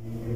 Yeah.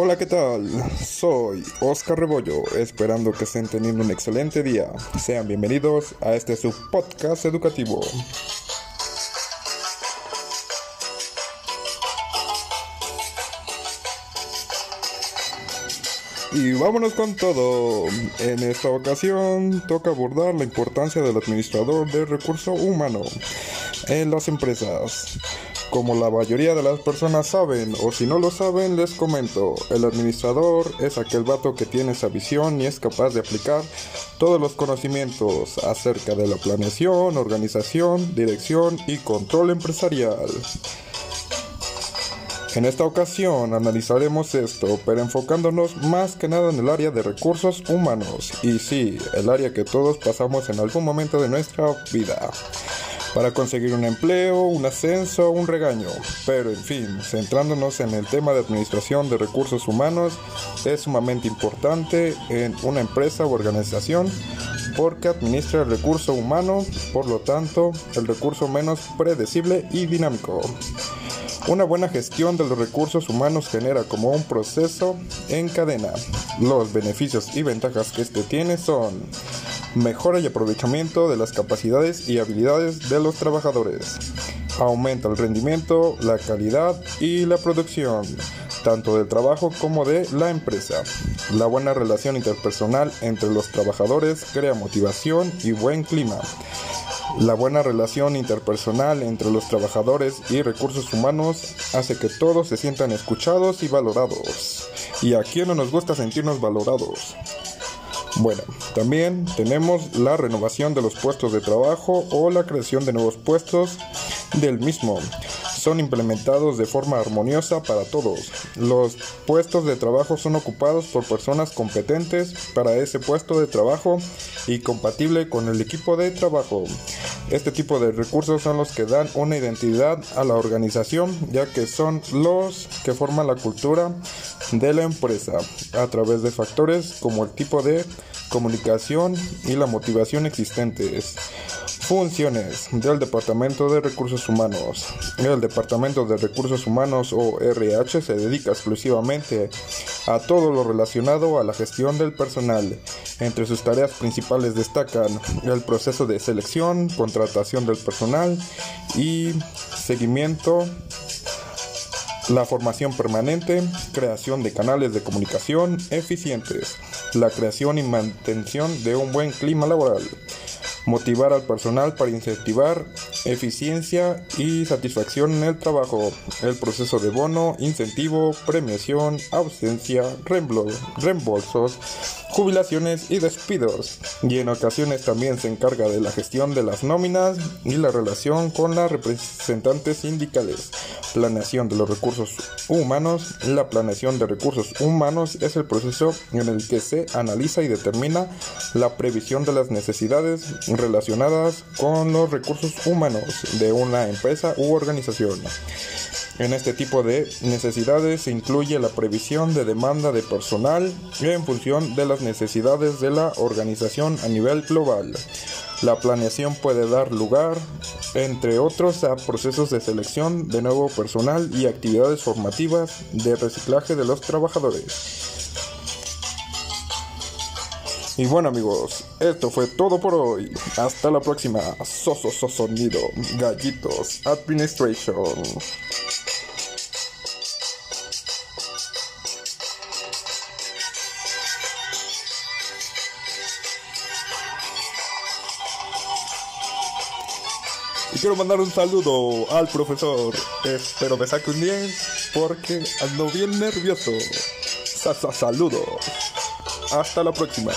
Hola, ¿qué tal? Soy Oscar Rebollo, esperando que estén teniendo un excelente día. Sean bienvenidos a este su podcast educativo. Y vámonos con todo. En esta ocasión toca abordar la importancia del administrador de recurso humano en las empresas. Como la mayoría de las personas saben, o si no lo saben, les comento, el administrador es aquel vato que tiene esa visión y es capaz de aplicar todos los conocimientos acerca de la planeación, organización, dirección y control empresarial. En esta ocasión analizaremos esto, pero enfocándonos más que nada en el área de recursos humanos, y sí, el área que todos pasamos en algún momento de nuestra vida para conseguir un empleo, un ascenso, un regaño. Pero en fin, centrándonos en el tema de administración de recursos humanos, es sumamente importante en una empresa u organización porque administra el recurso humano, por lo tanto, el recurso menos predecible y dinámico. Una buena gestión de los recursos humanos genera como un proceso en cadena. Los beneficios y ventajas que este tiene son mejora y aprovechamiento de las capacidades y habilidades de los trabajadores, aumenta el rendimiento, la calidad y la producción, tanto del trabajo como de la empresa. La buena relación interpersonal entre los trabajadores crea motivación y buen clima. La buena relación interpersonal entre los trabajadores y recursos humanos hace que todos se sientan escuchados y valorados. ¿Y a quién no nos gusta sentirnos valorados? Bueno, también tenemos la renovación de los puestos de trabajo o la creación de nuevos puestos del mismo. Son implementados de forma armoniosa para todos. Los puestos de trabajo son ocupados por personas competentes para ese puesto de trabajo y compatible con el equipo de trabajo. Este tipo de recursos son los que dan una identidad a la organización, ya que son los que forman la cultura de la empresa a través de factores como el tipo de comunicación y la motivación existentes. Funciones del Departamento de Recursos Humanos. El Departamento de Recursos Humanos o RH se dedica exclusivamente a todo lo relacionado a la gestión del personal. Entre sus tareas principales destacan el proceso de selección, contratación del personal y seguimiento la formación permanente, creación de canales de comunicación eficientes, la creación y mantención de un buen clima laboral, motivar al personal para incentivar eficiencia y satisfacción en el trabajo, el proceso de bono, incentivo, premiación, ausencia, reembolsos, jubilaciones y despidos, y en ocasiones también se encarga de la gestión de las nóminas y la relación con las representantes sindicales. Planeación de los recursos humanos. La planeación de recursos humanos es el proceso en el que se analiza y determina la previsión de las necesidades relacionadas con los recursos humanos de una empresa u organización. En este tipo de necesidades se incluye la previsión de demanda de personal en función de las necesidades de la organización a nivel global. La planeación puede dar lugar, entre otros, a procesos de selección de nuevo personal y actividades formativas de reciclaje de los trabajadores. Y bueno amigos, esto fue todo por hoy. Hasta la próxima. Soso, sonido. Gallitos. Administration. Y quiero mandar un saludo al profesor. Espero me saque un 10 porque ando bien nervioso. Sa, saludos. Hasta la próxima.